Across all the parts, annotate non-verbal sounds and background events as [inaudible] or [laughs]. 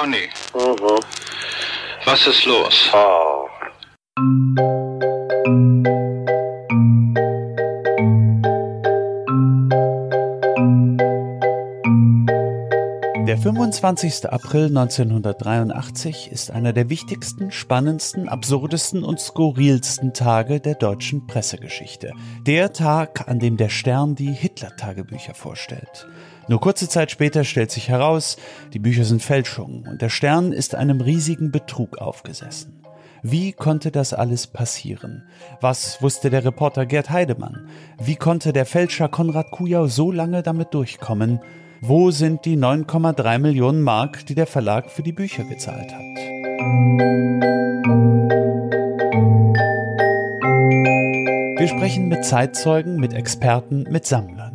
Conny. Mhm. Was ist los? Oh. Der 25. April 1983 ist einer der wichtigsten, spannendsten, absurdesten und skurrilsten Tage der deutschen Pressegeschichte. Der Tag, an dem der Stern die Hitler-Tagebücher vorstellt. Nur kurze Zeit später stellt sich heraus, die Bücher sind Fälschungen und der Stern ist einem riesigen Betrug aufgesessen. Wie konnte das alles passieren? Was wusste der Reporter Gerd Heidemann? Wie konnte der Fälscher Konrad Kujau so lange damit durchkommen? Wo sind die 9,3 Millionen Mark, die der Verlag für die Bücher gezahlt hat? Wir sprechen mit Zeitzeugen, mit Experten, mit Sammlern.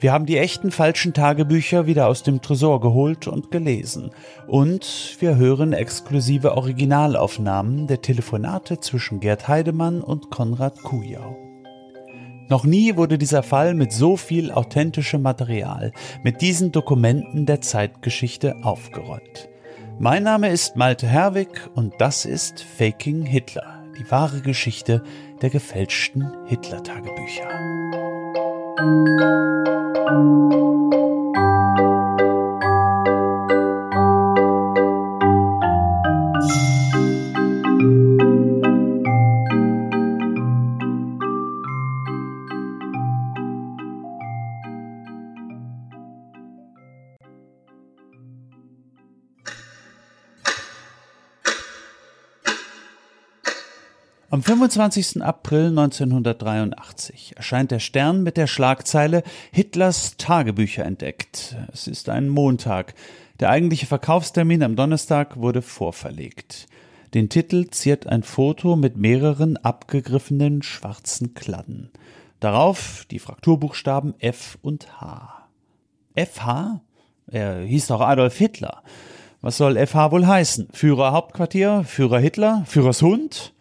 Wir haben die echten falschen Tagebücher wieder aus dem Tresor geholt und gelesen. Und wir hören exklusive Originalaufnahmen der Telefonate zwischen Gerd Heidemann und Konrad Kujau. Noch nie wurde dieser Fall mit so viel authentischem Material, mit diesen Dokumenten der Zeitgeschichte aufgerollt. Mein Name ist Malte Herwig und das ist Faking Hitler, die wahre Geschichte der gefälschten Hitler-Tagebücher. Thank you. Am 25. April 1983 erscheint der Stern mit der Schlagzeile Hitlers Tagebücher entdeckt. Es ist ein Montag. Der eigentliche Verkaufstermin am Donnerstag wurde vorverlegt. Den Titel ziert ein Foto mit mehreren abgegriffenen schwarzen Kladden. Darauf die Frakturbuchstaben F und H. FH? Er hieß doch Adolf Hitler. Was soll FH wohl heißen? Führer Hauptquartier? Führer Hitler? Führers Hund?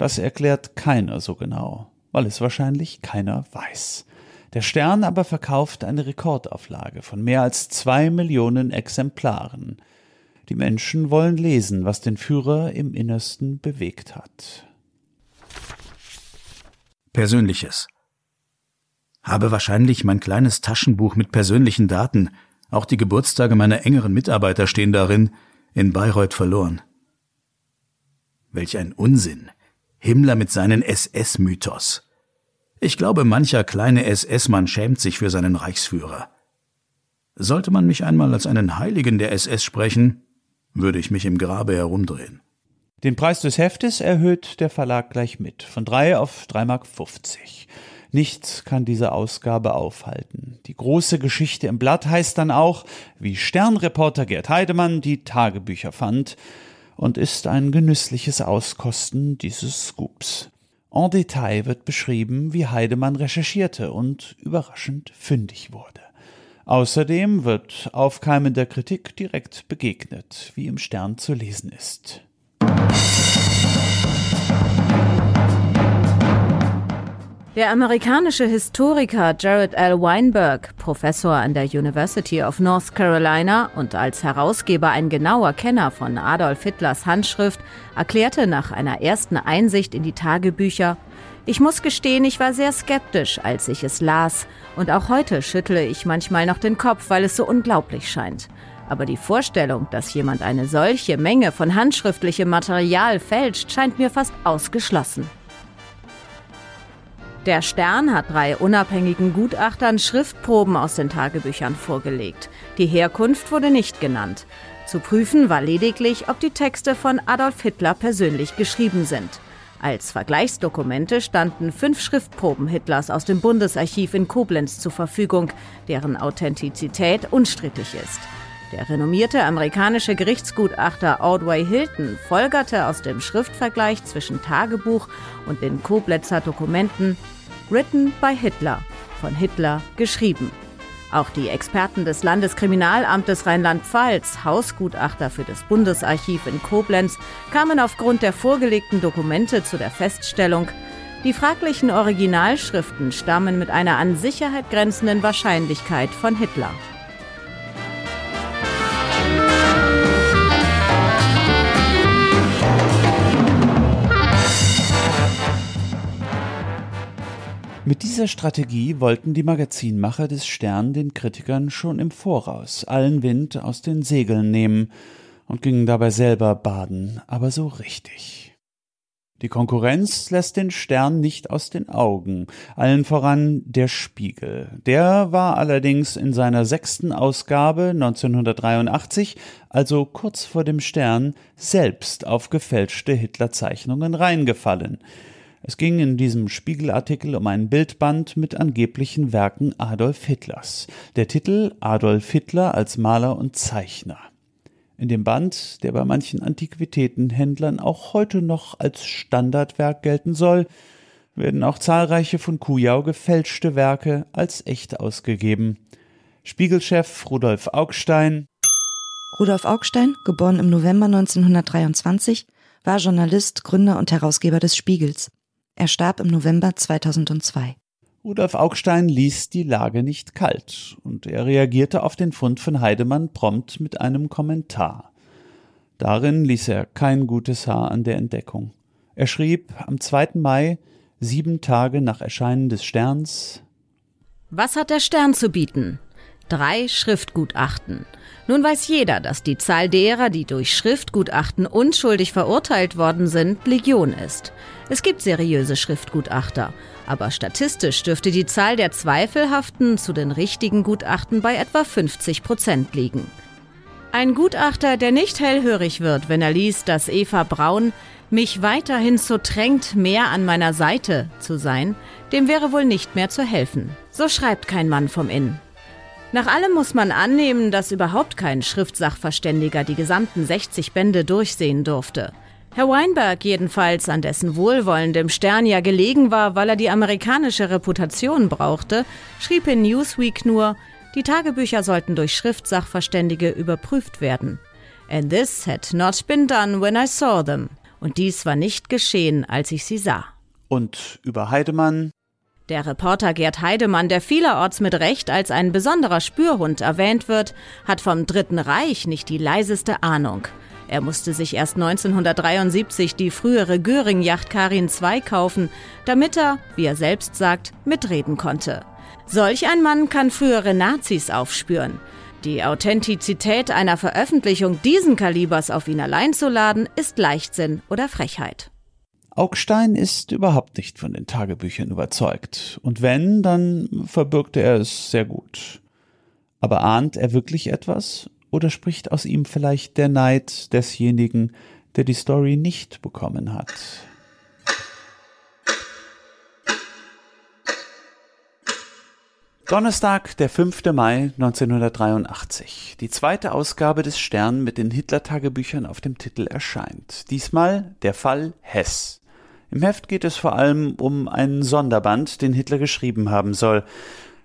Das erklärt keiner so genau, weil es wahrscheinlich keiner weiß. Der Stern aber verkauft eine Rekordauflage von mehr als zwei Millionen Exemplaren. Die Menschen wollen lesen, was den Führer im Innersten bewegt hat. Persönliches. Habe wahrscheinlich mein kleines Taschenbuch mit persönlichen Daten, auch die Geburtstage meiner engeren Mitarbeiter stehen darin, in Bayreuth verloren. Welch ein Unsinn. Himmler mit seinen SS-Mythos. Ich glaube, mancher kleine SS-Mann schämt sich für seinen Reichsführer. Sollte man mich einmal als einen Heiligen der SS sprechen, würde ich mich im Grabe herumdrehen. Den Preis des Heftes erhöht der Verlag gleich mit, von drei auf drei Mark. fünfzig. Nichts kann diese Ausgabe aufhalten. Die große Geschichte im Blatt heißt dann auch, wie Sternreporter Gerd Heidemann die Tagebücher fand, und ist ein genüssliches Auskosten dieses Scoops. En Detail wird beschrieben, wie Heidemann recherchierte und überraschend fündig wurde. Außerdem wird aufkeimender Kritik direkt begegnet, wie im Stern zu lesen ist. Der amerikanische Historiker Jared L. Weinberg, Professor an der University of North Carolina und als Herausgeber ein genauer Kenner von Adolf Hitlers Handschrift, erklärte nach einer ersten Einsicht in die Tagebücher, ich muss gestehen, ich war sehr skeptisch, als ich es las, und auch heute schüttle ich manchmal noch den Kopf, weil es so unglaublich scheint. Aber die Vorstellung, dass jemand eine solche Menge von handschriftlichem Material fälscht, scheint mir fast ausgeschlossen. Der Stern hat drei unabhängigen Gutachtern Schriftproben aus den Tagebüchern vorgelegt. Die Herkunft wurde nicht genannt. Zu prüfen war lediglich, ob die Texte von Adolf Hitler persönlich geschrieben sind. Als Vergleichsdokumente standen fünf Schriftproben Hitlers aus dem Bundesarchiv in Koblenz zur Verfügung, deren Authentizität unstrittig ist. Der renommierte amerikanische Gerichtsgutachter Ordway Hilton folgerte aus dem Schriftvergleich zwischen Tagebuch und den Koblenzer Dokumenten Written by Hitler, von Hitler geschrieben. Auch die Experten des Landeskriminalamtes Rheinland-Pfalz, Hausgutachter für das Bundesarchiv in Koblenz, kamen aufgrund der vorgelegten Dokumente zu der Feststellung, die fraglichen Originalschriften stammen mit einer an Sicherheit grenzenden Wahrscheinlichkeit von Hitler. Dieser Strategie wollten die Magazinmacher des Stern den Kritikern schon im Voraus allen Wind aus den Segeln nehmen und gingen dabei selber baden, aber so richtig. Die Konkurrenz lässt den Stern nicht aus den Augen, allen voran der Spiegel. Der war allerdings in seiner sechsten Ausgabe 1983, also kurz vor dem Stern, selbst auf gefälschte Hitlerzeichnungen reingefallen. Es ging in diesem Spiegelartikel um ein Bildband mit angeblichen Werken Adolf Hitlers. Der Titel Adolf Hitler als Maler und Zeichner. In dem Band, der bei manchen Antiquitätenhändlern auch heute noch als Standardwerk gelten soll, werden auch zahlreiche von Kujau gefälschte Werke als echt ausgegeben. Spiegelchef Rudolf Augstein Rudolf Augstein, geboren im November 1923, war Journalist, Gründer und Herausgeber des Spiegels. Er starb im November 2002. Rudolf Augstein ließ die Lage nicht kalt und er reagierte auf den Fund von Heidemann prompt mit einem Kommentar. Darin ließ er kein gutes Haar an der Entdeckung. Er schrieb am 2. Mai, sieben Tage nach Erscheinen des Sterns Was hat der Stern zu bieten? Drei Schriftgutachten. Nun weiß jeder, dass die Zahl derer, die durch Schriftgutachten unschuldig verurteilt worden sind, Legion ist. Es gibt seriöse Schriftgutachter, aber statistisch dürfte die Zahl der zweifelhaften zu den richtigen Gutachten bei etwa 50 Prozent liegen. Ein Gutachter, der nicht hellhörig wird, wenn er liest, dass Eva Braun mich weiterhin so drängt, mehr an meiner Seite zu sein, dem wäre wohl nicht mehr zu helfen. So schreibt kein Mann vom Inn. Nach allem muss man annehmen, dass überhaupt kein Schriftsachverständiger die gesamten 60 Bände durchsehen durfte. Herr Weinberg jedenfalls, an dessen Wohlwollen dem Stern ja gelegen war, weil er die amerikanische Reputation brauchte, schrieb in Newsweek nur, die Tagebücher sollten durch Schriftsachverständige überprüft werden. And this had not been done when I saw them. Und dies war nicht geschehen, als ich sie sah. Und über Heidemann der Reporter Gerd Heidemann, der vielerorts mit Recht als ein besonderer Spürhund erwähnt wird, hat vom Dritten Reich nicht die leiseste Ahnung. Er musste sich erst 1973 die frühere Göring-Yacht Karin II kaufen, damit er, wie er selbst sagt, mitreden konnte. Solch ein Mann kann frühere Nazis aufspüren. Die Authentizität einer Veröffentlichung diesen Kalibers auf ihn allein zu laden, ist Leichtsinn oder Frechheit. Augstein ist überhaupt nicht von den Tagebüchern überzeugt. Und wenn, dann verbirgte er es sehr gut. Aber ahnt er wirklich etwas? Oder spricht aus ihm vielleicht der Neid desjenigen, der die Story nicht bekommen hat? Donnerstag, der 5. Mai 1983. Die zweite Ausgabe des Stern mit den Hitler-Tagebüchern auf dem Titel erscheint. Diesmal der Fall Hess. Im Heft geht es vor allem um einen Sonderband, den Hitler geschrieben haben soll.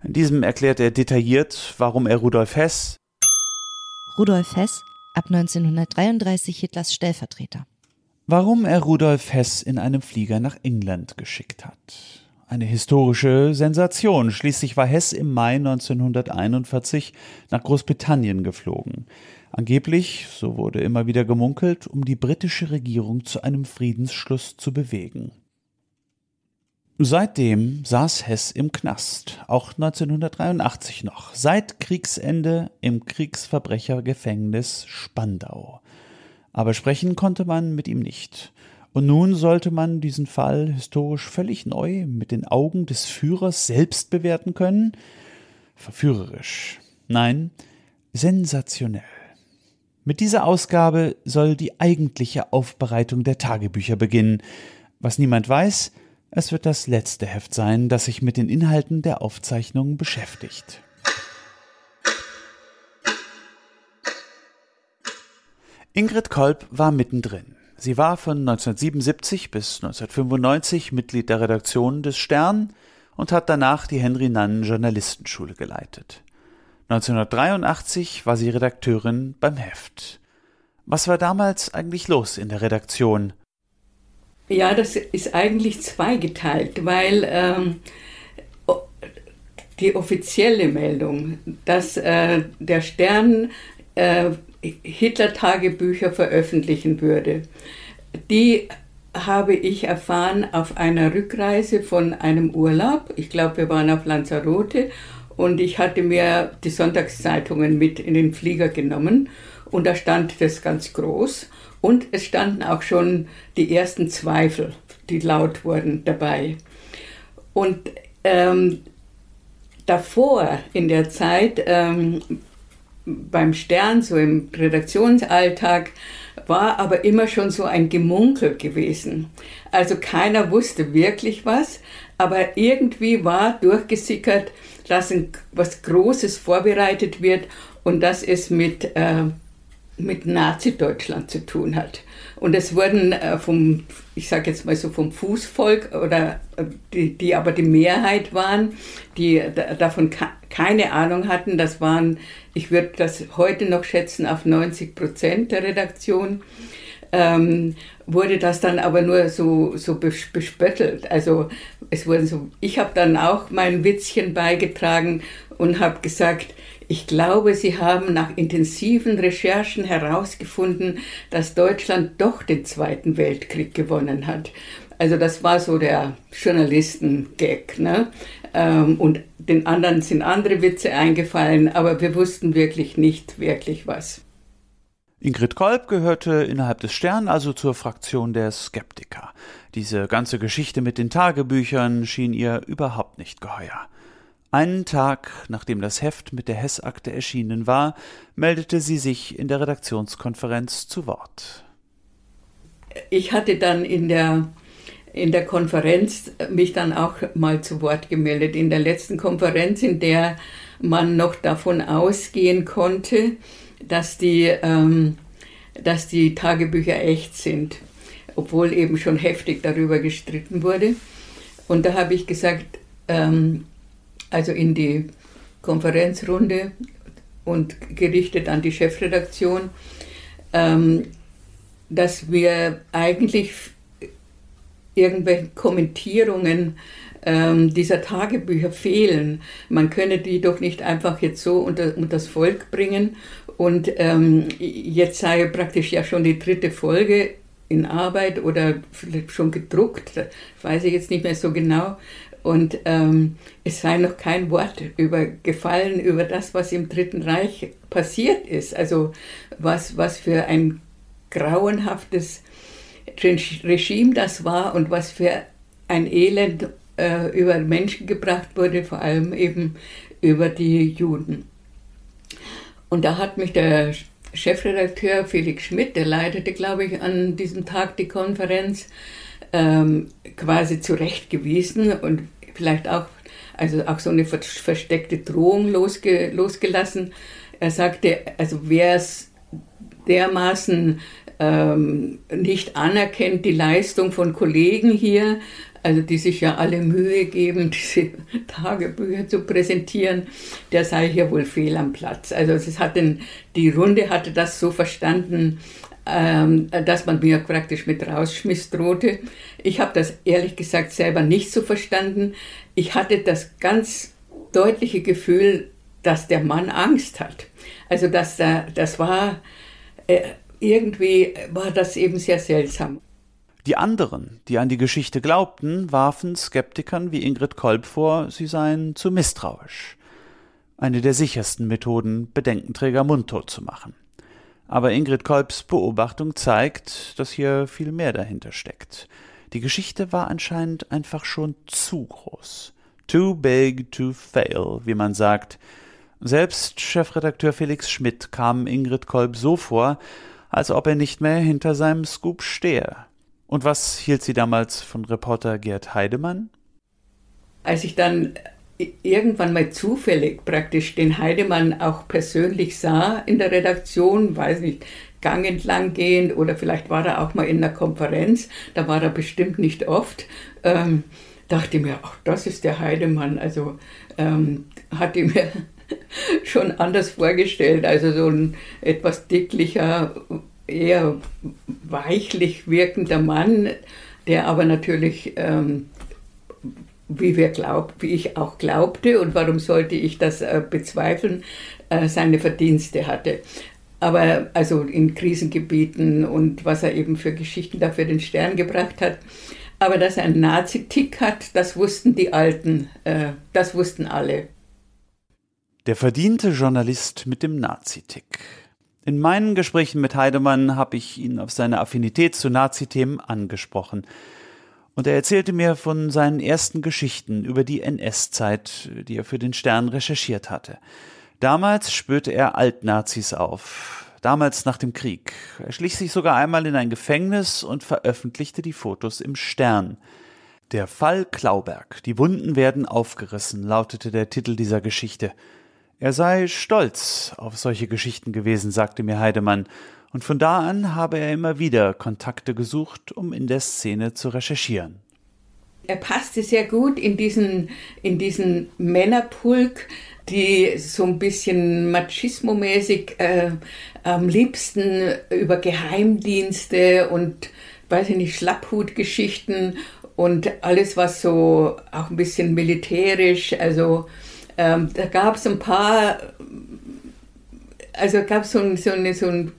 In diesem erklärt er detailliert, warum er Rudolf Hess Rudolf Hess, ab 1933 Hitlers Stellvertreter. Warum er Rudolf Hess in einem Flieger nach England geschickt hat. Eine historische Sensation. Schließlich war Hess im Mai 1941 nach Großbritannien geflogen. Angeblich, so wurde immer wieder gemunkelt, um die britische Regierung zu einem Friedensschluss zu bewegen. Seitdem saß Hess im Knast, auch 1983 noch, seit Kriegsende im Kriegsverbrechergefängnis Spandau. Aber sprechen konnte man mit ihm nicht. Und nun sollte man diesen Fall historisch völlig neu mit den Augen des Führers selbst bewerten können? Verführerisch. Nein, sensationell. Mit dieser Ausgabe soll die eigentliche Aufbereitung der Tagebücher beginnen. Was niemand weiß, es wird das letzte Heft sein, das sich mit den Inhalten der Aufzeichnungen beschäftigt. Ingrid Kolb war mittendrin. Sie war von 1977 bis 1995 Mitglied der Redaktion des Stern und hat danach die Henry Nannen Journalistenschule geleitet. 1983 war sie Redakteurin beim Heft. Was war damals eigentlich los in der Redaktion? Ja, das ist eigentlich zweigeteilt, weil ähm, die offizielle Meldung, dass äh, der Stern äh, Hitler-Tagebücher veröffentlichen würde, die habe ich erfahren auf einer Rückreise von einem Urlaub. Ich glaube, wir waren auf Lanzarote und ich hatte mir die Sonntagszeitungen mit in den Flieger genommen und da stand das ganz groß und es standen auch schon die ersten Zweifel, die laut wurden dabei. Und ähm, davor in der Zeit ähm, beim Stern, so im Redaktionsalltag, war aber immer schon so ein Gemunkel gewesen. Also keiner wusste wirklich was, aber irgendwie war durchgesickert, dass ein, was Großes vorbereitet wird und dass es mit, äh, mit Nazi-Deutschland zu tun hat. Und es wurden äh, vom, ich sage jetzt mal so vom Fußvolk oder äh, die, die aber die Mehrheit waren, die davon keine Ahnung hatten, das waren, ich würde das heute noch schätzen, auf 90 Prozent der Redaktion, ähm, wurde das dann aber nur so, so bespöttelt. Also es wurden so, ich habe dann auch mein Witzchen beigetragen und habe gesagt, ich glaube, Sie haben nach intensiven Recherchen herausgefunden, dass Deutschland doch den Zweiten Weltkrieg gewonnen hat. Also das war so der Journalisten-Gag. Ne? Ähm, und den anderen sind andere Witze eingefallen, aber wir wussten wirklich nicht wirklich was. Ingrid Kolb gehörte innerhalb des Stern also zur Fraktion der Skeptiker. Diese ganze Geschichte mit den Tagebüchern schien ihr überhaupt nicht geheuer. Einen Tag, nachdem das Heft mit der Hessakte erschienen war, meldete sie sich in der Redaktionskonferenz zu Wort. Ich hatte dann in der, in der Konferenz mich dann auch mal zu Wort gemeldet. In der letzten Konferenz, in der man noch davon ausgehen konnte, dass die, ähm, dass die Tagebücher echt sind, obwohl eben schon heftig darüber gestritten wurde. Und da habe ich gesagt, ähm, also in die Konferenzrunde und gerichtet an die Chefredaktion, ähm, dass wir eigentlich irgendwelche Kommentierungen ähm, dieser Tagebücher fehlen. Man könne die doch nicht einfach jetzt so unter, unter das Volk bringen. Und ähm, jetzt sei praktisch ja schon die dritte Folge in Arbeit oder vielleicht schon gedruckt, weiß ich jetzt nicht mehr so genau. Und ähm, es sei noch kein Wort über, gefallen über das, was im Dritten Reich passiert ist. Also was, was für ein grauenhaftes Regime das war und was für ein Elend äh, über Menschen gebracht wurde, vor allem eben über die Juden. Und da hat mich der Chefredakteur Felix Schmidt, der leitete, glaube ich, an diesem Tag die Konferenz, ähm, quasi zurechtgewiesen und vielleicht auch, also auch so eine versteckte Drohung losge, losgelassen. Er sagte, also wer es dermaßen ähm, nicht anerkennt, die Leistung von Kollegen hier, also die sich ja alle Mühe geben, [laughs] diese Tagebücher zu präsentieren, der sei hier wohl fehl am Platz. Also es hat den, die Runde hatte das so verstanden, ähm, dass man mir praktisch mit Rausschmiss drohte. Ich habe das ehrlich gesagt selber nicht so verstanden. Ich hatte das ganz deutliche Gefühl, dass der Mann Angst hat. Also dass da, das war äh, irgendwie war das eben sehr seltsam. Die anderen, die an die Geschichte glaubten, warfen Skeptikern wie Ingrid Kolb vor, sie seien zu misstrauisch. Eine der sichersten Methoden, Bedenkenträger mundtot zu machen. Aber Ingrid Kolbs Beobachtung zeigt, dass hier viel mehr dahinter steckt. Die Geschichte war anscheinend einfach schon zu groß. Too big to fail, wie man sagt. Selbst Chefredakteur Felix Schmidt kam Ingrid Kolb so vor, als ob er nicht mehr hinter seinem Scoop stehe. Und was hielt sie damals von Reporter Gerd Heidemann? Als ich dann irgendwann mal zufällig praktisch den Heidemann auch persönlich sah in der Redaktion, weiß nicht, Gang entlang gehend oder vielleicht war er auch mal in einer Konferenz, da war er bestimmt nicht oft, ähm, dachte mir, ach, das ist der Heidemann. Also ähm, hatte mir [laughs] schon anders vorgestellt, also so ein etwas dicklicher, eher weichlich wirkender Mann, der aber natürlich ähm, wie wir glaubt, wie ich auch glaubte und warum sollte ich das äh, bezweifeln, äh, seine Verdienste hatte. aber also in Krisengebieten und was er eben für Geschichten dafür den Stern gebracht hat. Aber dass er einen Nazi-Tick hat, das wussten die Alten, äh, das wussten alle. Der verdiente Journalist mit dem Nazi-Tick. In meinen Gesprächen mit Heidemann habe ich ihn auf seine Affinität zu Nazi-Themen angesprochen. Und er erzählte mir von seinen ersten Geschichten über die NS-Zeit, die er für den Stern recherchiert hatte. Damals spürte er Altnazis auf. Damals nach dem Krieg. Er schlich sich sogar einmal in ein Gefängnis und veröffentlichte die Fotos im Stern. Der Fall Klauberg. Die Wunden werden aufgerissen, lautete der Titel dieser Geschichte. Er sei stolz auf solche Geschichten gewesen, sagte mir Heidemann, und von da an habe er immer wieder Kontakte gesucht, um in der Szene zu recherchieren. Er passte sehr gut in diesen, in diesen Männerpulk, die so ein bisschen machismomäßig äh, am liebsten über Geheimdienste und, weiß ich nicht, Schlapphutgeschichten und alles, was so auch ein bisschen militärisch, also ähm, da gab es ein paar, also gab es so, so, eine, so, ein,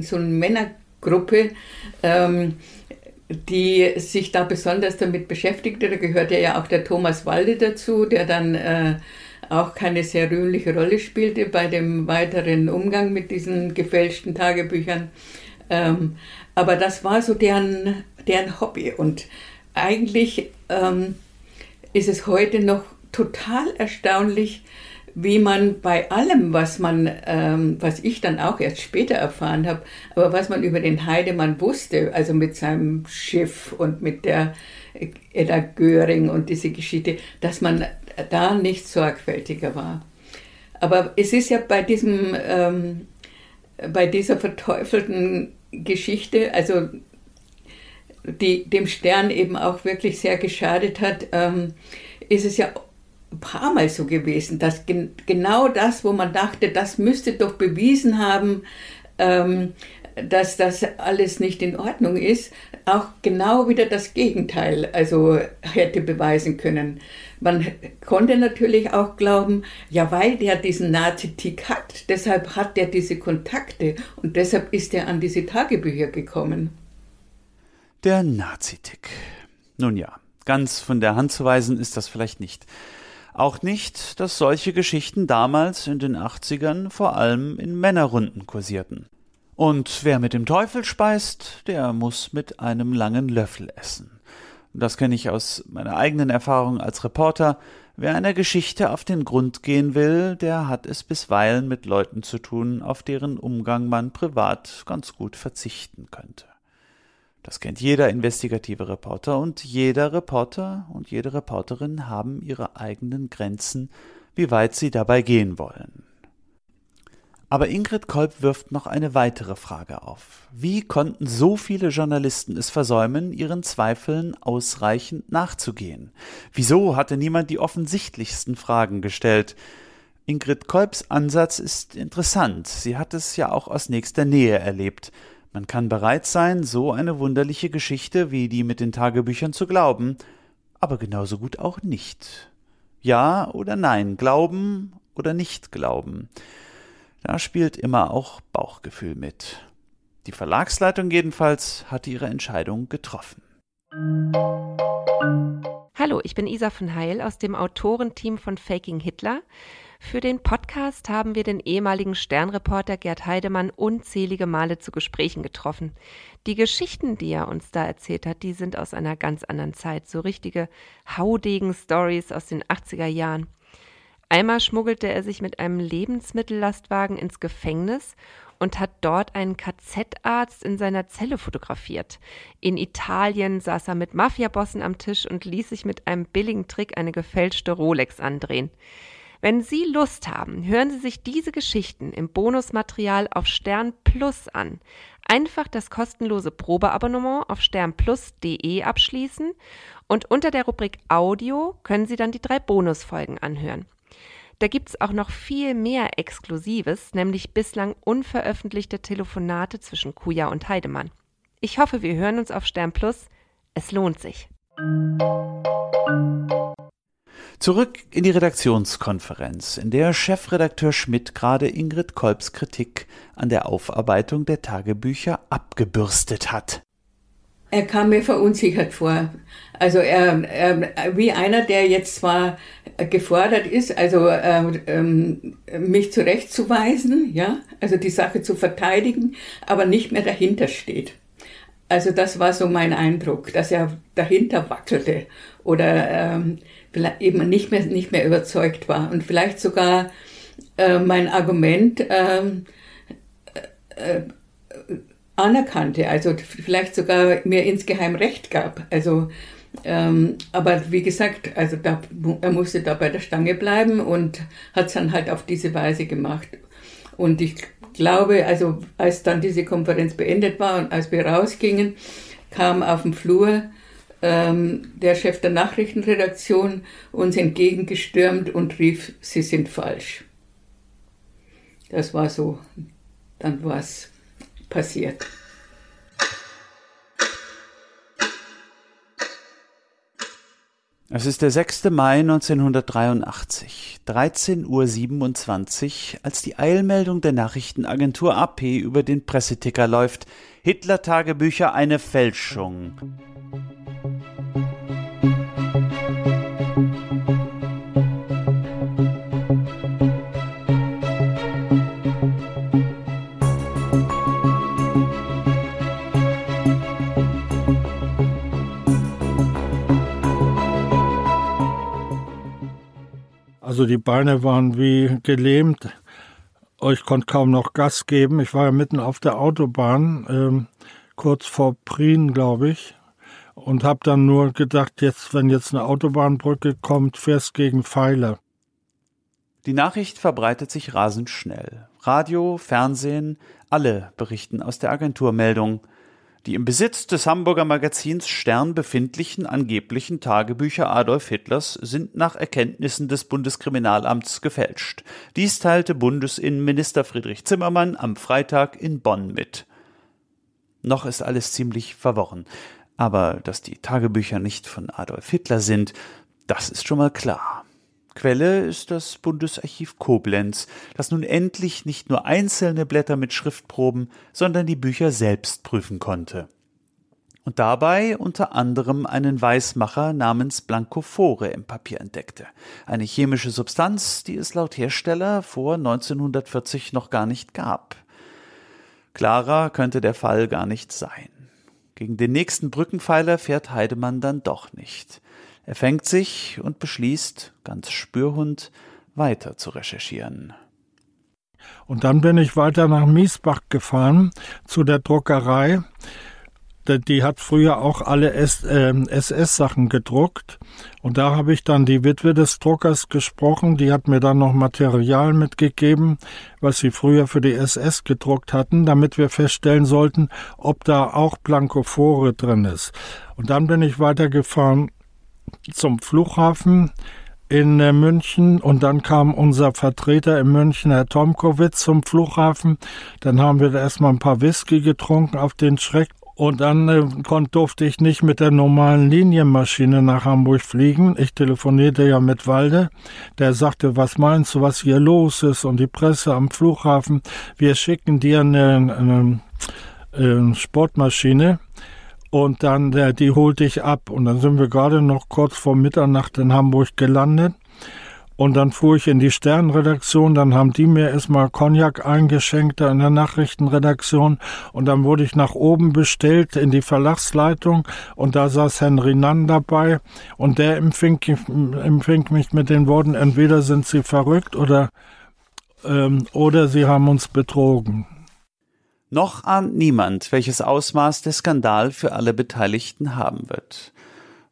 so eine Männergruppe, ähm, die sich da besonders damit beschäftigte. Da gehörte ja auch der Thomas Walde dazu, der dann äh, auch keine sehr rühmliche Rolle spielte bei dem weiteren Umgang mit diesen gefälschten Tagebüchern. Ähm, aber das war so deren, deren Hobby. Und eigentlich ähm, ist es heute noch total erstaunlich, wie man bei allem, was man, ähm, was ich dann auch erst später erfahren habe, aber was man über den Heidemann wusste, also mit seinem Schiff und mit der Edda Göring und diese Geschichte, dass man da nicht sorgfältiger war. Aber es ist ja bei diesem, ähm, bei dieser verteufelten Geschichte, also die dem Stern eben auch wirklich sehr geschadet hat, ähm, ist es ja ein paar Mal so gewesen, dass gen genau das, wo man dachte, das müsste doch bewiesen haben, ähm, dass das alles nicht in Ordnung ist, auch genau wieder das Gegenteil also hätte beweisen können. Man konnte natürlich auch glauben, ja, weil der diesen Nazi-Tick hat, deshalb hat er diese Kontakte und deshalb ist er an diese Tagebücher gekommen. Der Nazi-Tick. Nun ja, ganz von der Hand zu weisen ist das vielleicht nicht. Auch nicht, dass solche Geschichten damals in den 80ern vor allem in Männerrunden kursierten. Und wer mit dem Teufel speist, der muss mit einem langen Löffel essen. Das kenne ich aus meiner eigenen Erfahrung als Reporter. Wer einer Geschichte auf den Grund gehen will, der hat es bisweilen mit Leuten zu tun, auf deren Umgang man privat ganz gut verzichten könnte. Das kennt jeder investigative Reporter und jeder Reporter und jede Reporterin haben ihre eigenen Grenzen, wie weit sie dabei gehen wollen. Aber Ingrid Kolb wirft noch eine weitere Frage auf. Wie konnten so viele Journalisten es versäumen, ihren Zweifeln ausreichend nachzugehen? Wieso hatte niemand die offensichtlichsten Fragen gestellt? Ingrid Kolbs Ansatz ist interessant. Sie hat es ja auch aus nächster Nähe erlebt. Man kann bereit sein, so eine wunderliche Geschichte wie die mit den Tagebüchern zu glauben, aber genauso gut auch nicht. Ja oder nein, glauben oder nicht glauben. Da spielt immer auch Bauchgefühl mit. Die Verlagsleitung jedenfalls hatte ihre Entscheidung getroffen. Hallo, ich bin Isa von Heil aus dem Autorenteam von Faking Hitler. Für den Podcast haben wir den ehemaligen Sternreporter Gerd Heidemann unzählige Male zu Gesprächen getroffen. Die Geschichten, die er uns da erzählt hat, die sind aus einer ganz anderen Zeit, so richtige Haudegen-Stories aus den 80er Jahren. Einmal schmuggelte er sich mit einem Lebensmittellastwagen ins Gefängnis und hat dort einen KZ-Arzt in seiner Zelle fotografiert. In Italien saß er mit Mafiabossen am Tisch und ließ sich mit einem billigen Trick eine gefälschte Rolex andrehen. Wenn Sie Lust haben, hören Sie sich diese Geschichten im Bonusmaterial auf Stern Plus an. Einfach das kostenlose Probeabonnement auf sternplus.de abschließen und unter der Rubrik Audio können Sie dann die drei Bonusfolgen anhören. Da gibt es auch noch viel mehr Exklusives, nämlich bislang unveröffentlichte Telefonate zwischen Kuja und Heidemann. Ich hoffe, wir hören uns auf Stern Plus. Es lohnt sich. Zurück in die Redaktionskonferenz, in der Chefredakteur Schmidt gerade Ingrid Kolbs Kritik an der Aufarbeitung der Tagebücher abgebürstet hat. Er kam mir verunsichert vor. Also er, er wie einer, der jetzt zwar gefordert ist, also ähm, mich zurechtzuweisen, ja, also die Sache zu verteidigen, aber nicht mehr dahinter steht. Also das war so mein Eindruck, dass er dahinter wackelte oder ähm, eben nicht mehr, nicht mehr überzeugt war und vielleicht sogar äh, mein Argument ähm, äh, äh, anerkannte, also vielleicht sogar mir insgeheim Recht gab. Also, ähm, aber wie gesagt, also da, er musste da bei der Stange bleiben und hat es dann halt auf diese Weise gemacht. Und ich glaube, also als dann diese Konferenz beendet war und als wir rausgingen, kam auf dem Flur ähm, der Chef der Nachrichtenredaktion uns entgegengestürmt und rief, Sie sind falsch. Das war so, dann war es passiert. Es ist der 6. Mai 1983, 13.27 Uhr, als die Eilmeldung der Nachrichtenagentur AP über den Presseticker läuft. Hitler-Tagebücher eine Fälschung. Also die Beine waren wie gelähmt. Ich konnte kaum noch Gas geben. Ich war ja mitten auf der Autobahn, ähm, kurz vor Prien, glaube ich, und habe dann nur gedacht, jetzt, wenn jetzt eine Autobahnbrücke kommt, fährst gegen Pfeiler. Die Nachricht verbreitet sich rasend schnell. Radio, Fernsehen, alle berichten aus der Agenturmeldung. Die im Besitz des Hamburger Magazins Stern befindlichen angeblichen Tagebücher Adolf Hitlers sind nach Erkenntnissen des Bundeskriminalamts gefälscht. Dies teilte Bundesinnenminister Friedrich Zimmermann am Freitag in Bonn mit. Noch ist alles ziemlich verworren. Aber dass die Tagebücher nicht von Adolf Hitler sind, das ist schon mal klar. Quelle ist das Bundesarchiv Koblenz, das nun endlich nicht nur einzelne Blätter mit Schriftproben, sondern die Bücher selbst prüfen konnte. Und dabei unter anderem einen Weißmacher namens Blankophore im Papier entdeckte. Eine chemische Substanz, die es laut Hersteller vor 1940 noch gar nicht gab. Klarer könnte der Fall gar nicht sein. Gegen den nächsten Brückenpfeiler fährt Heidemann dann doch nicht. Er fängt sich und beschließt, ganz Spürhund, weiter zu recherchieren. Und dann bin ich weiter nach Miesbach gefahren zu der Druckerei. Die hat früher auch alle SS-Sachen ähm, gedruckt. Und da habe ich dann die Witwe des Druckers gesprochen. Die hat mir dann noch Material mitgegeben, was sie früher für die SS gedruckt hatten, damit wir feststellen sollten, ob da auch Blankophore drin ist. Und dann bin ich weitergefahren zum Flughafen in äh, München und dann kam unser Vertreter in München, Herr Tomkowitz, zum Flughafen. Dann haben wir da erstmal ein paar Whisky getrunken auf den Schreck und dann äh, durfte ich nicht mit der normalen Linienmaschine nach Hamburg fliegen. Ich telefonierte ja mit Walde. Der sagte, was meinst du, was hier los ist? Und die Presse am Flughafen, wir schicken dir eine, eine, eine Sportmaschine und dann, der, die holte ich ab. Und dann sind wir gerade noch kurz vor Mitternacht in Hamburg gelandet. Und dann fuhr ich in die Sternredaktion, dann haben die mir erstmal Cognac eingeschenkt da in der Nachrichtenredaktion und dann wurde ich nach oben bestellt in die Verlagsleitung und da saß Henry Nann dabei und der empfing, empfing mich mit den Worten, entweder sind sie verrückt oder, ähm, oder sie haben uns betrogen. Noch ahnt niemand, welches Ausmaß der Skandal für alle Beteiligten haben wird.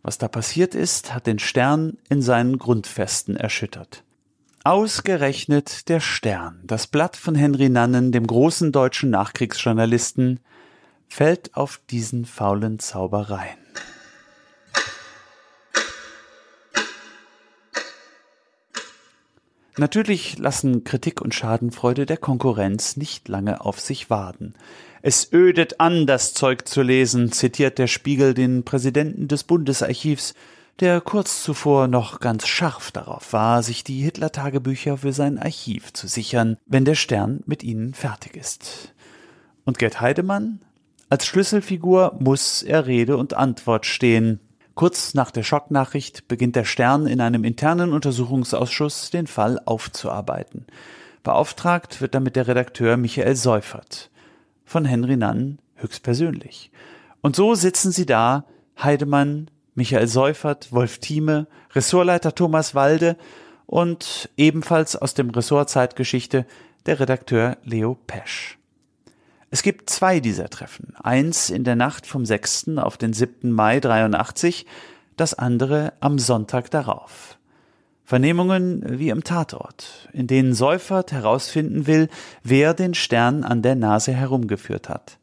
Was da passiert ist, hat den Stern in seinen Grundfesten erschüttert. Ausgerechnet der Stern, das Blatt von Henry Nannen, dem großen deutschen Nachkriegsjournalisten, fällt auf diesen faulen Zaubereien. Natürlich lassen Kritik und Schadenfreude der Konkurrenz nicht lange auf sich warten. Es ödet an, das Zeug zu lesen, zitiert der Spiegel den Präsidenten des Bundesarchivs. der kurz zuvor noch ganz scharf darauf war, sich die Hitler-Tagebücher für sein Archiv zu sichern, wenn der Stern mit ihnen fertig ist. Und Gerd Heidemann? Als Schlüsselfigur muss er Rede und Antwort stehen. Kurz nach der Schocknachricht beginnt der Stern in einem internen Untersuchungsausschuss den Fall aufzuarbeiten. Beauftragt wird damit der Redakteur Michael Seufert. Von Henry Nann höchstpersönlich. Und so sitzen sie da, Heidemann, Michael Seufert, Wolf Thieme, Ressortleiter Thomas Walde und ebenfalls aus dem Ressort Zeitgeschichte der Redakteur Leo Pesch. Es gibt zwei dieser Treffen. Eins in der Nacht vom 6. auf den 7. Mai 83, das andere am Sonntag darauf. Vernehmungen wie im Tatort, in denen Seufert herausfinden will, wer den Stern an der Nase herumgeführt hat.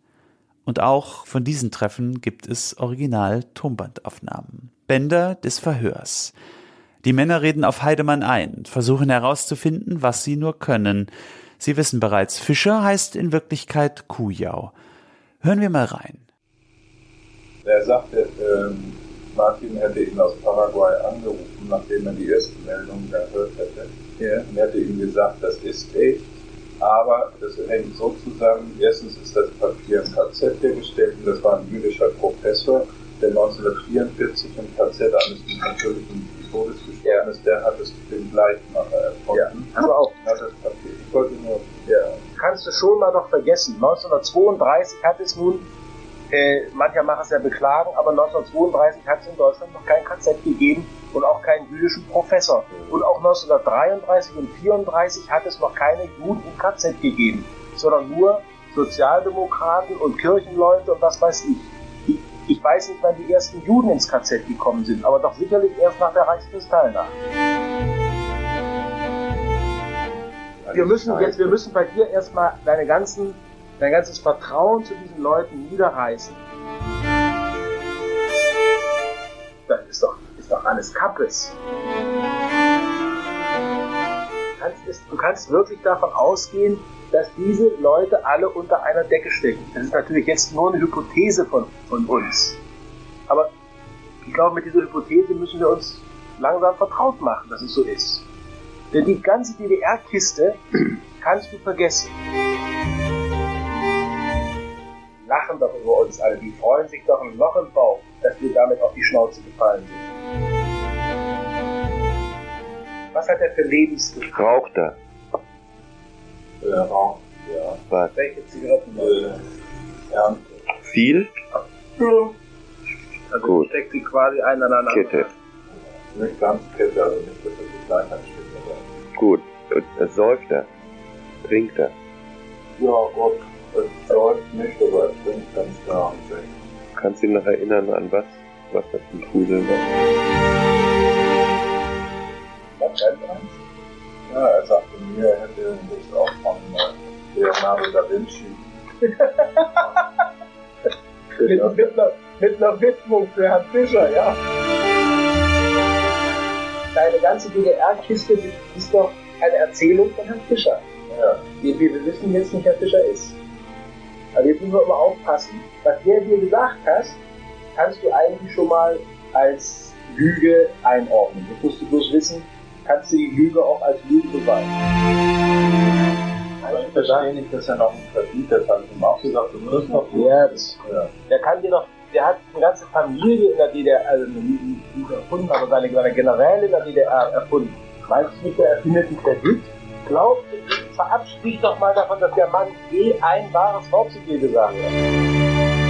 Und auch von diesen Treffen gibt es Original-Tonbandaufnahmen. Bänder des Verhörs. Die Männer reden auf Heidemann ein, versuchen herauszufinden, was sie nur können. Sie wissen bereits, Fischer heißt in Wirklichkeit Kujau. Hören wir mal rein. Er sagte, ähm, Martin hätte ihn aus Paraguay angerufen, nachdem er die erste Meldung gehört hätte. Ja. Und er hätte ihm gesagt, das ist echt aber das hängt so zusammen, erstens ist das Papier im KZ hergestellt und das war ein jüdischer Professor, der 1944 im KZ eines natürlichen Todes gestorben ist, der hat es den Gleichmacher erfunden. Ja, aber auch. Hat das Papier. Ich wollte nur, ja. Kannst du schon mal doch vergessen, 1932 hat es nun äh, mancher machen es ja beklagen, aber 1932 hat es in Deutschland noch kein KZ gegeben und auch keinen jüdischen Professor. Und auch 1933 und 1934 hat es noch keine Juden im KZ gegeben, sondern nur Sozialdemokraten und Kirchenleute und was weiß ich. Ich. Weiß nicht, wann die ersten Juden ins KZ gekommen sind, aber doch sicherlich erst nach der Reichskristallnacht. Wir müssen jetzt, wir müssen bei dir erstmal deine ganzen dein ganzes Vertrauen zu diesen Leuten niederreißen. Das ist doch, ist doch alles Kappes. Du kannst, du kannst wirklich davon ausgehen, dass diese Leute alle unter einer Decke stecken. Das ist natürlich jetzt nur eine Hypothese von, von uns. Aber ich glaube, mit dieser Hypothese müssen wir uns langsam vertraut machen, dass es so ist. Denn die ganze DDR-Kiste [clears throat] kannst du vergessen lachen doch über uns alle. Die freuen sich doch ein Loch im Bauch, dass wir damit auf die Schnauze gefallen sind. Was hat er für Lebensgefühl? Raucht er? Er raucht, ja. Was? Welche Zigaretten? Äh, Ernte. Viel? Ja. Also Gut. steckt sie quasi einander. Kette. Nicht ganz Kette, also nicht, dass er die Kleinheit steht, aber. Gut. Und das säuft er? Trinkt er? Ja, Gott, es läuft nicht, aber er trinkt ganz klar und. Kannst du dich noch erinnern an was? Was das für ein Fusel war? Was brennt eins? Ja, er sagte mir, er hätte das auch äh, Leonardo da Vinci. [laughs] Mit, mit, einer, mit einer Widmung für Herrn Fischer, ja. Deine ganze DDR-Kiste ist doch eine Erzählung von Herrn Fischer. Ja. Wir, wir wissen jetzt nicht, wer Fischer ist. Also jetzt müssen wir immer aufpassen. Was der dir gesagt hast, kannst du eigentlich schon mal als Lüge einordnen. Du musst du bloß wissen, kannst du die Lüge auch als Lüge beweisen. Ich verstehe nicht, dass er noch einen Kredit hat. Habe ich ihm auch gesagt, du musst noch. Ja, das, Ja. der kann dir doch, der hat eine ganze Familie in der DDR, also nicht erfunden, aber seine, seine Generäle in der DDR erfunden. Meinst du nicht, der erfindet einen Kredit? Glaub, verabschiede doch mal davon, dass der Mann je ein wahres Wort zu dir gesagt hat.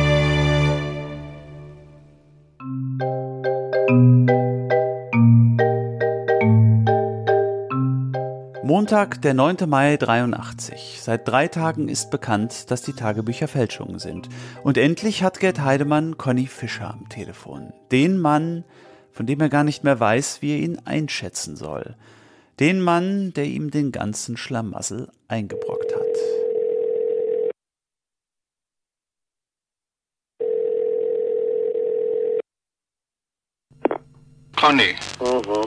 Montag, der 9. Mai 83. Seit drei Tagen ist bekannt, dass die Tagebücher Fälschungen sind. Und endlich hat Gerd Heidemann Conny Fischer am Telefon. Den Mann, von dem er gar nicht mehr weiß, wie er ihn einschätzen soll. Den Mann, der ihm den ganzen Schlamassel eingebrockt hat. Conny, Mhm.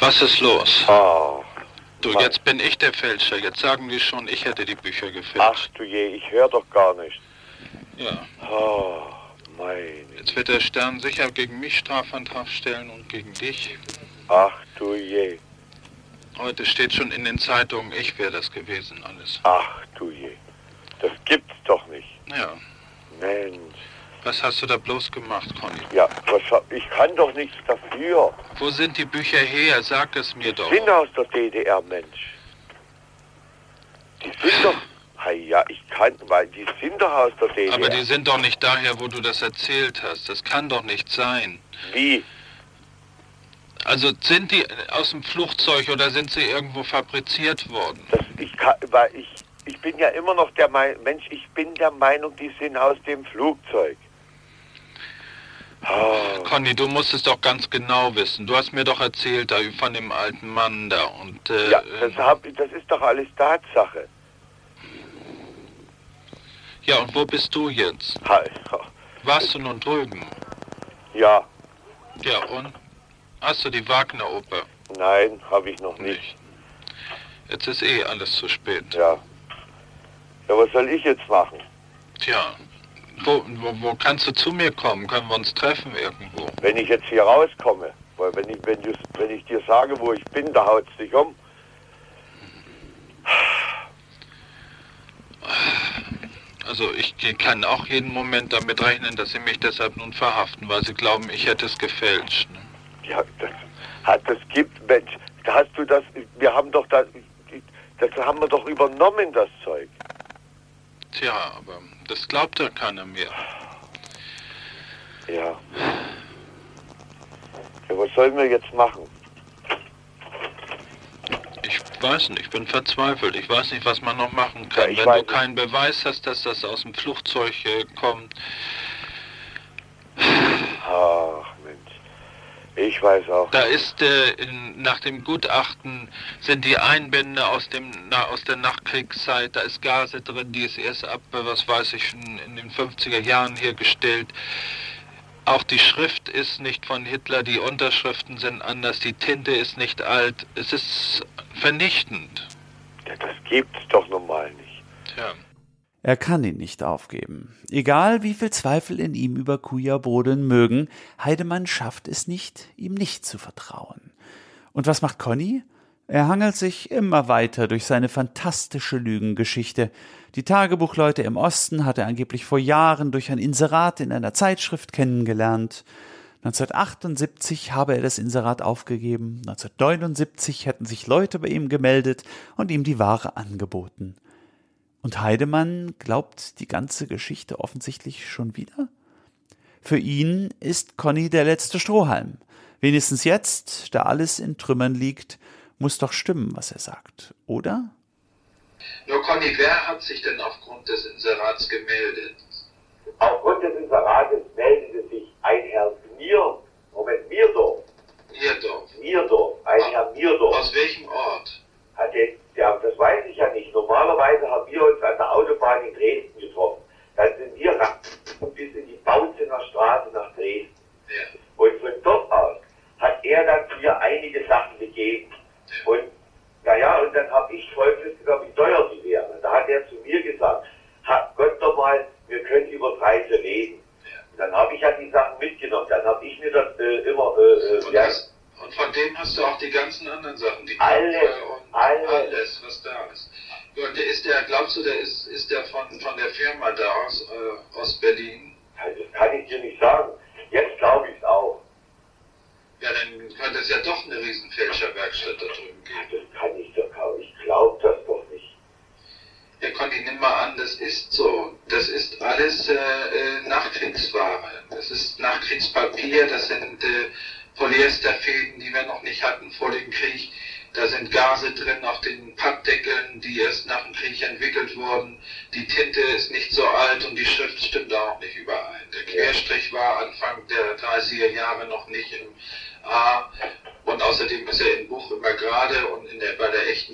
was ist los? Oh. Du, Was? jetzt bin ich der Fälscher. Jetzt sagen die schon, ich hätte die Bücher Ach gefälscht. du je, ich höre doch gar nicht. Ja. Oh. Meine. Jetzt wird der Stern sicher gegen mich Strafantrag stellen und gegen dich. Ach du je. Heute steht schon in den Zeitungen, ich wäre das gewesen, alles. Ach du je. Das gibt's doch nicht. Ja. Mensch. Was hast du da bloß gemacht, Conny? Ja, was, ich kann doch nichts dafür. Wo sind die Bücher her? Sag es mir doch. Sind aus der DDR, Mensch. Die sind doch. Hey, ja, ich kann, weil die sind doch aus der DDR. Aber die sind doch nicht daher, wo du das erzählt hast. Das kann doch nicht sein. Wie? Also sind die aus dem Flugzeug oder sind sie irgendwo fabriziert worden? Das, ich kann, weil ich, ich bin ja immer noch der Meinung, Mensch, ich bin der Meinung, die sind aus dem Flugzeug. Oh, Conny, du musst es doch ganz genau wissen. Du hast mir doch erzählt da von dem alten Mann da und äh, ja, das, hab, das ist doch alles Tatsache. ja und wo bist du jetzt? Halt. Warst du nun drüben? Ja, Ja und? Hast du die Wagner-Oper? nein, habe ich noch nicht. Jetzt ist eh alles zu spät. Ja. Ja, was soll ich jetzt machen? Tja, wo, wo, wo kannst du zu mir kommen? Können wir uns treffen irgendwo? Wenn ich jetzt hier rauskomme, weil wenn ich, wenn, du, wenn ich dir sage, wo ich bin, da haut's dich um. Also ich kann auch jeden Moment damit rechnen, dass sie mich deshalb nun verhaften, weil sie glauben, ich hätte es gefälscht. Ne? Ja, das hat das gibt, Mensch, hast du das, wir haben doch das, das haben wir doch übernommen, das Zeug. Tja, aber das glaubt ja keiner mehr. Ja. Ja, was sollen wir jetzt machen? Ich weiß nicht, ich bin verzweifelt. Ich weiß nicht, was man noch machen kann. Ja, Wenn du keinen Beweis hast, dass das aus dem Flugzeug äh, kommt, Ach. Ich weiß auch. da ist äh, in, nach dem Gutachten sind die Einbände aus dem na, aus der Nachkriegszeit, da ist Gase drin, die ist erst ab, äh, was weiß ich, in, in den 50er Jahren hergestellt. Auch die Schrift ist nicht von Hitler, die Unterschriften sind anders, die Tinte ist nicht alt. Es ist vernichtend. Ja, das gibt's doch normal nicht. Tja. Er kann ihn nicht aufgeben. Egal wie viel Zweifel in ihm über Kuja brodeln mögen, Heidemann schafft es nicht, ihm nicht zu vertrauen. Und was macht Conny? Er hangelt sich immer weiter durch seine fantastische Lügengeschichte. Die Tagebuchleute im Osten hat er angeblich vor Jahren durch ein Inserat in einer Zeitschrift kennengelernt. 1978 habe er das Inserat aufgegeben, 1979 hätten sich Leute bei ihm gemeldet und ihm die Ware angeboten. Und Heidemann glaubt die ganze Geschichte offensichtlich schon wieder? Für ihn ist Conny der letzte Strohhalm. Wenigstens jetzt, da alles in Trümmern liegt, muss doch stimmen, was er sagt, oder? Nur Conny, wer hat sich denn aufgrund des Inserats gemeldet? Aufgrund des Inserates meldete sich ein Herr Mier, Moment, Mierdorf, Nierdorf. Mierdorf, ein Herr Mierdorf. Aus welchem Ort?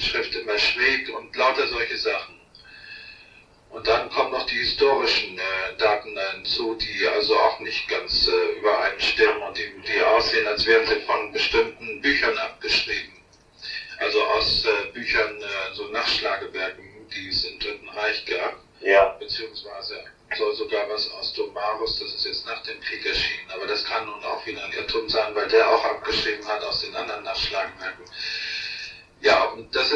Handschrift immer schlägt und lauter solche Sachen. Und dann kommen noch die historischen äh, Daten hinzu, die also auch nicht ganz äh, übereinstimmen und die, die, aussehen, als wären sie von bestimmten Büchern abgeschrieben. Also aus äh, Büchern, äh, so Nachschlagewerken, die es im Dritten Reich gab. Ja. Beziehungsweise soll sogar was aus Domarus, das ist jetzt nach dem Krieg erschienen, aber das kann nun auch wieder ein Irrtum sein, weil der auch abgeschrieben hat aus den anderen Nachschlagewerken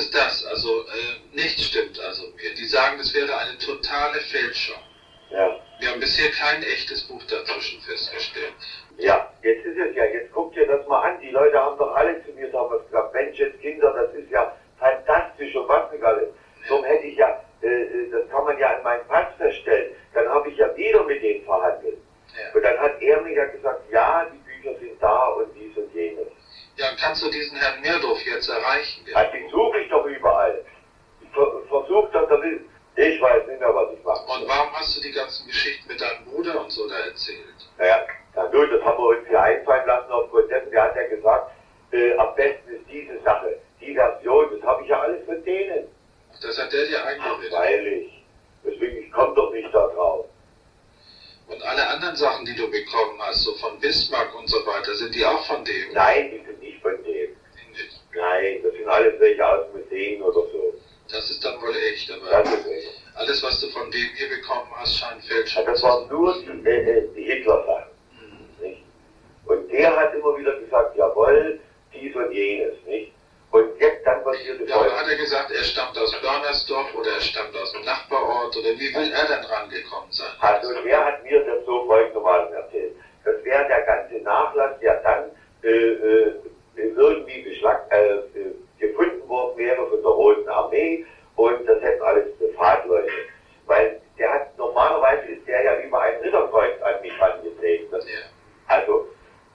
ist das. Also äh, nichts stimmt also mir. Die sagen, es wäre eine totale Fälschung. Ja. Wir haben bisher kein echtes Buch dazwischen festgestellt. Ja, jetzt ist es ja, jetzt guckt ihr das mal an. Die Leute haben doch alle zu mir damals gesagt, Mensch, jetzt Kinder, das ist ja fantastisch und was nicht alles. So hätte ich ja, äh, äh, das kann man ja in meinem Pass feststellen. Dann habe ich ja wieder mit denen verhandelt. Ja. Und dann hat er mir ja gesagt, ja, die Bücher sind da und dies und jenes. Ja, kannst du diesen Herrn Mirdorf jetzt erreichen? Also den suche ich doch überall. Ich ver versuche das, das ist, ich weiß nicht mehr, was ich mache. Und warum hast du die ganzen Geschichten mit deinem Bruder und so da erzählt? Naja, na gut, das haben wir uns hier einfallen lassen aufgrund dessen, der hat ja gesagt, äh, am besten ist diese Sache, die Version, das habe ich ja alles von denen. Das hat der dir eingeredet. freilich. Deswegen, ich komme doch nicht da drauf. Und alle anderen Sachen, die du bekommen hast, so von Bismarck und so weiter, sind die auch von dem? Nein, die sind nicht von dem. Nicht. Nein, das sind alles welche aus Museen oder so. Das ist dann wohl echt, aber Das ist echt. alles, was du von dem hier bekommen hast, scheint Ja, Fälschung. Das waren nur die, äh, äh, die Hitler-Sachen. Nicht? Und der hat immer wieder gesagt, jawohl, dies und jenes, nicht? Und jetzt dann passiert es Ja, aber hat er gesagt, er stammt aus Börnersdorf oder er stammt aus dem Nachbarort oder wie will er denn rangekommen sein? Also der hat mir das so folgendermaßen erzählt. Das wäre der ganze Nachlass, der dann äh, äh, irgendwie beschlag, äh, gefunden worden wäre von der Roten Armee und das hätten alles Privatleute. Weil der hat, normalerweise ist der ja über ein Ritterkreuz an mich angetreten. Ja, also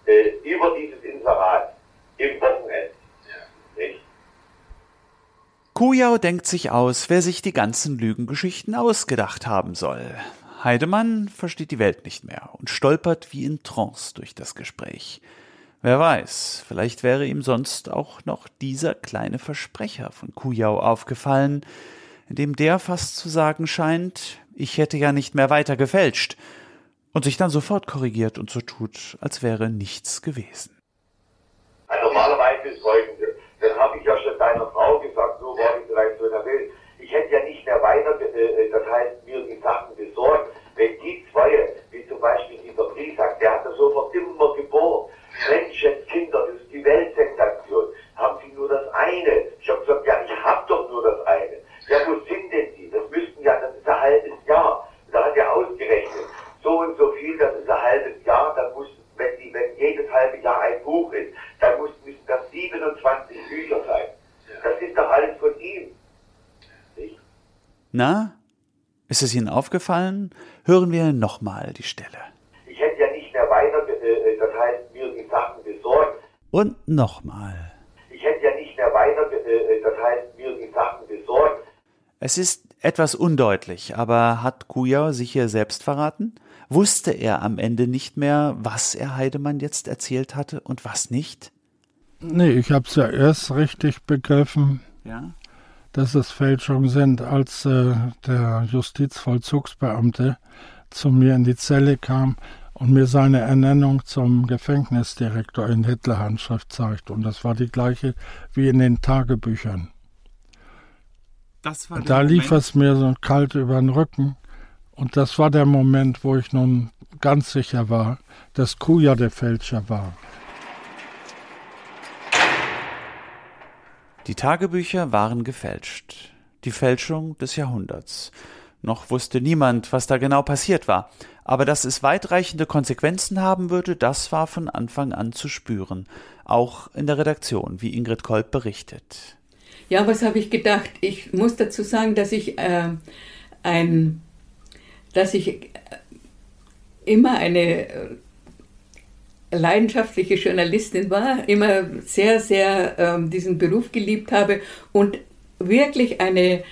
äh, über dieses Inserat im Wochenende. Nicht? Kujau denkt sich aus, wer sich die ganzen Lügengeschichten ausgedacht haben soll. Heidemann versteht die Welt nicht mehr und stolpert wie in Trance durch das Gespräch. Wer weiß, vielleicht wäre ihm sonst auch noch dieser kleine Versprecher von Kujau aufgefallen, in dem der fast zu sagen scheint, ich hätte ja nicht mehr weiter gefälscht, und sich dann sofort korrigiert und so tut, als wäre nichts gewesen. Also normalerweise ist folgendes. Dann habe ich ja schon deiner Frau gesagt, so war ich vielleicht so in der Welt. Ich hätte ja nicht mehr weiter, äh, das heißt, mir die Sachen besorgt, wenn die zwei, wie zum Beispiel dieser Briesack, der hat das sofort immer geboren. Menschenskinder, das ist die Weltsensation. Haben Sie nur das eine? Ich habe gesagt, ja, ich habe doch nur das eine. Ja, wo sind denn die? Das müssten ja, das ist ein halbes Jahr. Da hat er ausgerechnet, so und so viel, das ist ein halbes Jahr, dann muss, wenn, die, wenn jedes halbe Jahr ein Buch ist, dann muss, müssen das 27 Bücher sein. Das ist doch alles von ihm. Na, ist es Ihnen aufgefallen? Hören wir nochmal die Stelle. Ich hätte ja nicht mehr weiter, äh, das heißt, mir die Sachen besorgt. Und nochmal. Ich hätte ja nicht mehr weiter, äh, das heißt, mir die Sachen besorgt. Es ist etwas undeutlich, aber hat Kujau sich hier selbst verraten? Wusste er am Ende nicht mehr, was er Heidemann jetzt erzählt hatte und was nicht? Nee, ich habe es ja erst richtig begriffen, Ja. Dass es Fälschungen sind, als äh, der Justizvollzugsbeamte zu mir in die Zelle kam und mir seine Ernennung zum Gefängnisdirektor in Hitlerhandschrift zeigte. Und das war die gleiche wie in den Tagebüchern. Das war Da lief es mir so kalt über den Rücken. Und das war der Moment, wo ich nun ganz sicher war, dass Kuja der Fälscher war. Die Tagebücher waren gefälscht. Die Fälschung des Jahrhunderts. Noch wusste niemand, was da genau passiert war. Aber dass es weitreichende Konsequenzen haben würde, das war von Anfang an zu spüren. Auch in der Redaktion, wie Ingrid Kolb berichtet. Ja, was habe ich gedacht? Ich muss dazu sagen, dass ich äh, ein, dass ich äh, immer eine äh, leidenschaftliche Journalistin war, immer sehr, sehr ähm, diesen Beruf geliebt habe und wirklich eine,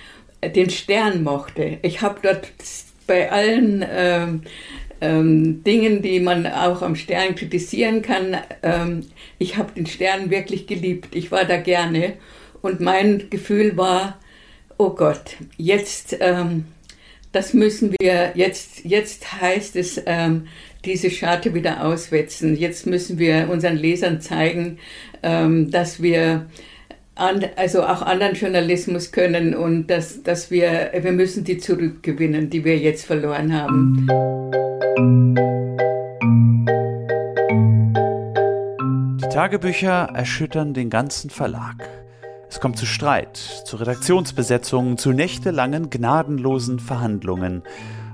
den Stern mochte. Ich habe dort bei allen ähm, ähm, Dingen, die man auch am Stern kritisieren kann, ähm, ich habe den Stern wirklich geliebt. Ich war da gerne und mein Gefühl war, oh Gott, jetzt, ähm, das müssen wir, jetzt, jetzt heißt es, ähm, diese Scharte wieder auswetzen. Jetzt müssen wir unseren Lesern zeigen, ähm, dass wir an, also auch anderen Journalismus können und dass, dass wir, wir müssen die zurückgewinnen, die wir jetzt verloren haben. Die Tagebücher erschüttern den ganzen Verlag. Es kommt zu Streit, zu Redaktionsbesetzungen, zu nächtelangen, gnadenlosen Verhandlungen.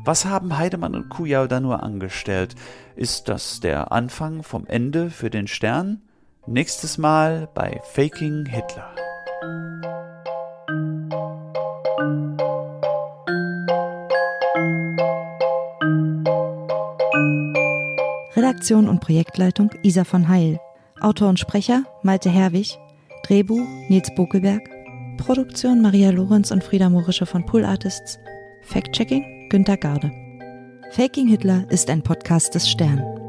Was haben Heidemann und Kujau da nur angestellt? Ist das der Anfang vom Ende für den Stern? Nächstes Mal bei Faking Hitler. Redaktion und Projektleitung Isa von Heil. Autor und Sprecher Malte Herwig. Drehbuch Nils Bokelberg. Produktion Maria Lorenz und Frieda Morische von Pool Artists. Fact-Checking Günter Garde. Faking Hitler ist ein Podcast des Stern.